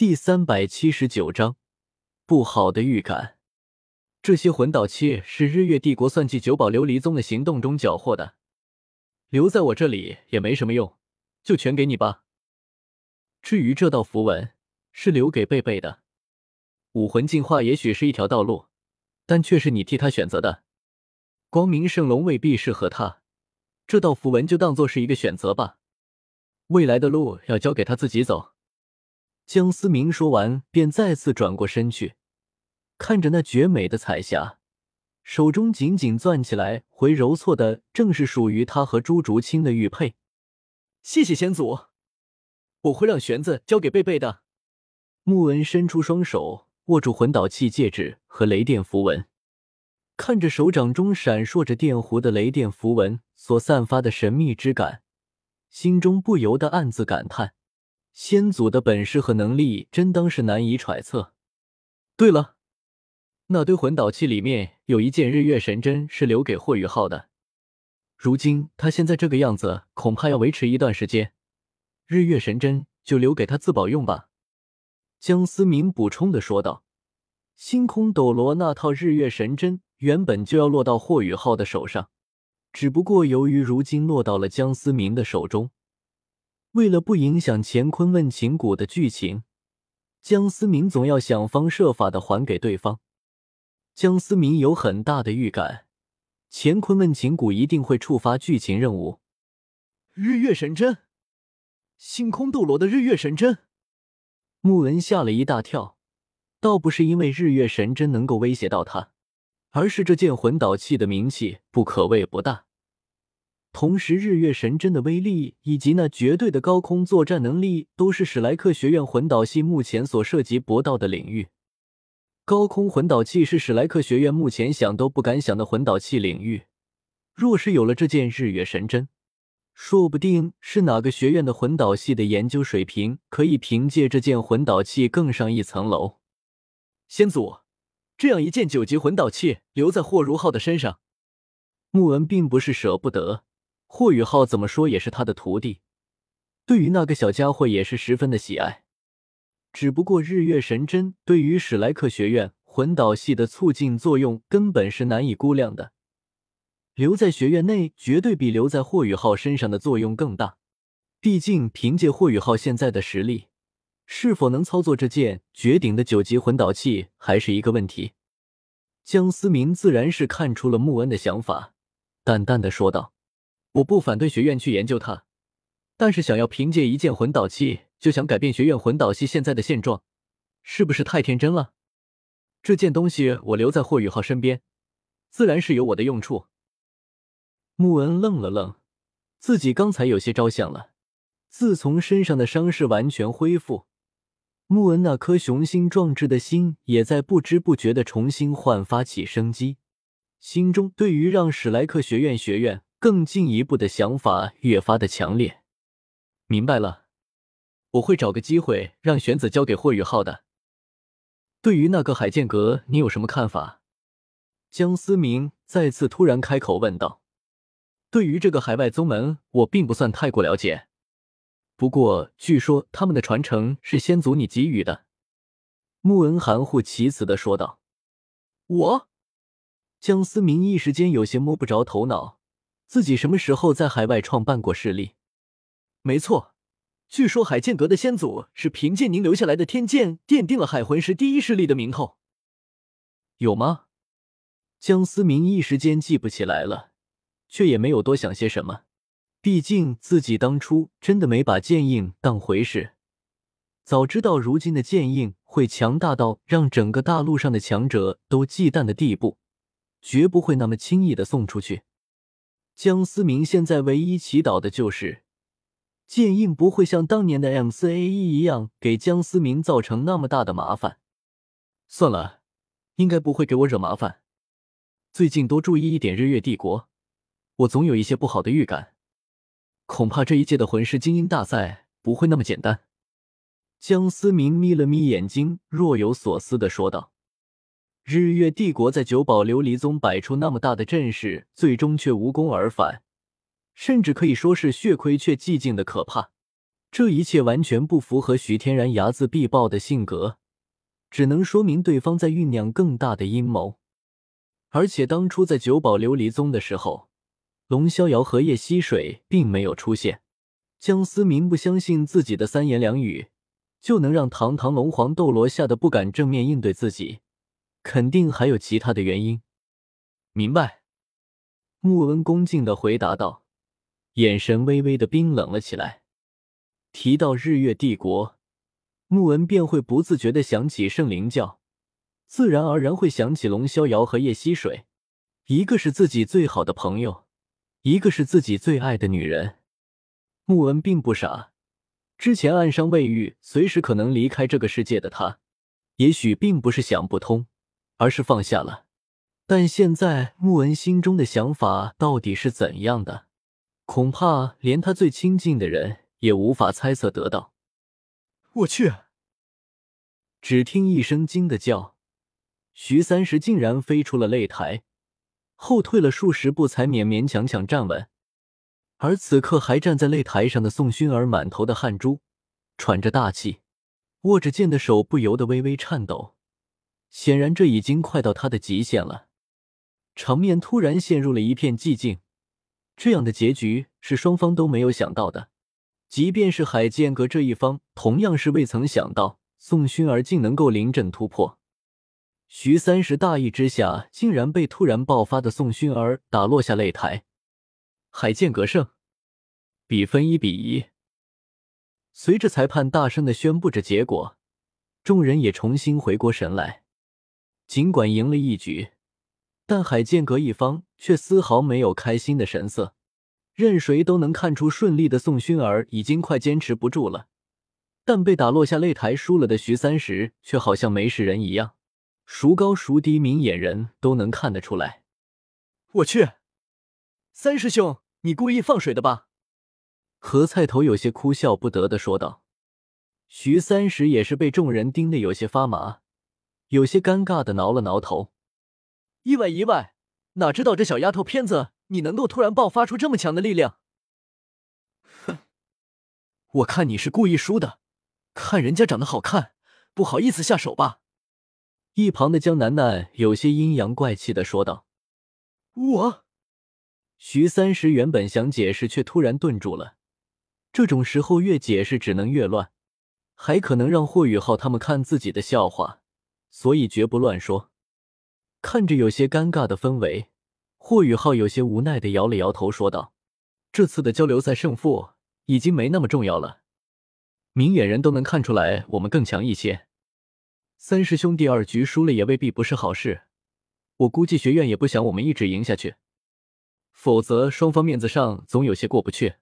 第三百七十九章，不好的预感。这些魂导器是日月帝国算计九宝琉璃宗的行动中缴获的，留在我这里也没什么用，就全给你吧。至于这道符文，是留给贝贝的。武魂进化也许是一条道路，但却是你替他选择的。光明圣龙未必适合他，这道符文就当做是一个选择吧。未来的路要交给他自己走。江思明说完，便再次转过身去，看着那绝美的彩霞，手中紧紧攥起来，回揉搓的正是属于他和朱竹清的玉佩。谢谢先祖，我会让玄子交给贝贝的。穆恩伸出双手，握住魂导器戒指和雷电符文，看着手掌中闪烁着电弧的雷电符文所散发的神秘之感，心中不由得暗自感叹。先祖的本事和能力真当是难以揣测。对了，那堆魂导器里面有一件日月神针是留给霍雨浩的。如今他现在这个样子，恐怕要维持一段时间。日月神针就留给他自保用吧。江思明补充的说道：“星空斗罗那套日月神针原本就要落到霍雨浩的手上，只不过由于如今落到了江思明的手中。”为了不影响乾坤问情谷的剧情，江思明总要想方设法的还给对方。江思明有很大的预感，乾坤问情谷一定会触发剧情任务。日月神针，星空斗罗的日月神针。穆文吓了一大跳，倒不是因为日月神针能够威胁到他，而是这件魂导器的名气不可谓不大。同时，日月神针的威力以及那绝对的高空作战能力，都是史莱克学院魂导系目前所涉及不到的领域。高空魂导器是史莱克学院目前想都不敢想的魂导器领域。若是有了这件日月神针，说不定是哪个学院的魂导系的研究水平可以凭借这件魂导器更上一层楼。先祖，这样一件九级魂导器留在霍如浩的身上，穆文并不是舍不得。霍雨浩怎么说也是他的徒弟，对于那个小家伙也是十分的喜爱。只不过日月神针对于史莱克学院魂导系的促进作用根本是难以估量的，留在学院内绝对比留在霍雨浩身上的作用更大。毕竟凭借霍雨浩现在的实力，是否能操作这件绝顶的九级魂导器还是一个问题。江思明自然是看出了穆恩的想法，淡淡的说道。我不反对学院去研究它，但是想要凭借一件魂导器就想改变学院魂导系现在的现状，是不是太天真了？这件东西我留在霍雨浩身边，自然是有我的用处。穆恩愣了愣，自己刚才有些着想了。自从身上的伤势完全恢复，穆恩那颗雄心壮志的心也在不知不觉的重新焕发起生机，心中对于让史莱克学院学院。更进一步的想法越发的强烈。明白了，我会找个机会让玄子交给霍雨浩的。对于那个海剑阁，你有什么看法？江思明再次突然开口问道。对于这个海外宗门，我并不算太过了解。不过据说他们的传承是先祖你给予的。穆恩含糊其辞的说道。我，江思明一时间有些摸不着头脑。自己什么时候在海外创办过势力？没错，据说海剑阁的先祖是凭借您留下来的天剑，奠定了海魂石第一势力的名头。有吗？江思明一时间记不起来了，却也没有多想些什么。毕竟自己当初真的没把剑印当回事。早知道如今的剑印会强大到让整个大陆上的强者都忌惮的地步，绝不会那么轻易的送出去。江思明现在唯一祈祷的就是剑印不会像当年的 M 四 A 一一样给江思明造成那么大的麻烦。算了，应该不会给我惹麻烦。最近多注意一点日月帝国，我总有一些不好的预感。恐怕这一届的魂师精英大赛不会那么简单。江思明眯了眯眼睛，若有所思的说道。日月帝国在九宝琉璃宗摆出那么大的阵势，最终却无功而返，甚至可以说是血亏却寂静的可怕。这一切完全不符合徐天然睚眦必报的性格，只能说明对方在酝酿更大的阴谋。而且当初在九宝琉璃宗的时候，龙逍遥和叶溪水并没有出现。江思明不相信自己的三言两语就能让堂堂龙皇斗罗吓得不敢正面应对自己，肯定还有其他的原因。明白。穆恩恭敬的回答道，眼神微微的冰冷了起来。提到日月帝国，穆恩便会不自觉的想起圣灵教，自然而然会想起龙逍遥和叶溪水，一个是自己最好的朋友，一个是自己最爱的女人。穆恩并不傻，之前暗伤未愈，随时可能离开这个世界的他，也许并不是想不通，而是放下了。但现在穆恩心中的想法到底是怎样的，恐怕连他最亲近的人也无法猜测得到。我去！只听一声惊的叫，徐三石竟然飞出了擂台，后退了数十步才勉勉强强站稳。而此刻还站在擂台上的宋薰儿满头的汗珠，喘着大气，握着剑的手不由得微微颤抖。显然，这已经快到他的极限了。场面突然陷入了一片寂静。这样的结局是双方都没有想到的，即便是海剑阁这一方，同样是未曾想到宋薰儿竟能够临阵突破。徐三石大意之下，竟然被突然爆发的宋薰儿打落下擂台。海剑阁胜，比分一比一。随着裁判大声的宣布着结果，众人也重新回过神来。尽管赢了一局，但海剑阁一方却丝毫没有开心的神色。任谁都能看出，顺利的宋薰儿已经快坚持不住了，但被打落下擂台输了的徐三石却好像没事人一样，孰高孰低，明眼人都能看得出来。我去！三师兄，你故意放水的吧？何菜头有些哭笑不得的说道。徐三石也是被众人盯得有些发麻，有些尴尬的挠了挠头。意外意外，哪知道这小丫头片子，你能够突然爆发出这么强的力量？哼，我看你是故意输的，看人家长得好看，不好意思下手吧？一旁的江楠楠有些阴阳怪气的说道。我。徐三石原本想解释，却突然顿住了。这种时候越解释只能越乱，还可能让霍雨浩他们看自己的笑话，所以绝不乱说。看着有些尴尬的氛围，霍雨浩有些无奈的摇了摇头，说道：“这次的交流赛胜负已经没那么重要了，明眼人都能看出来我们更强一些。三师兄第二局输了也未必不是好事，我估计学院也不想我们一直赢下去。”否则，双方面子上总有些过不去。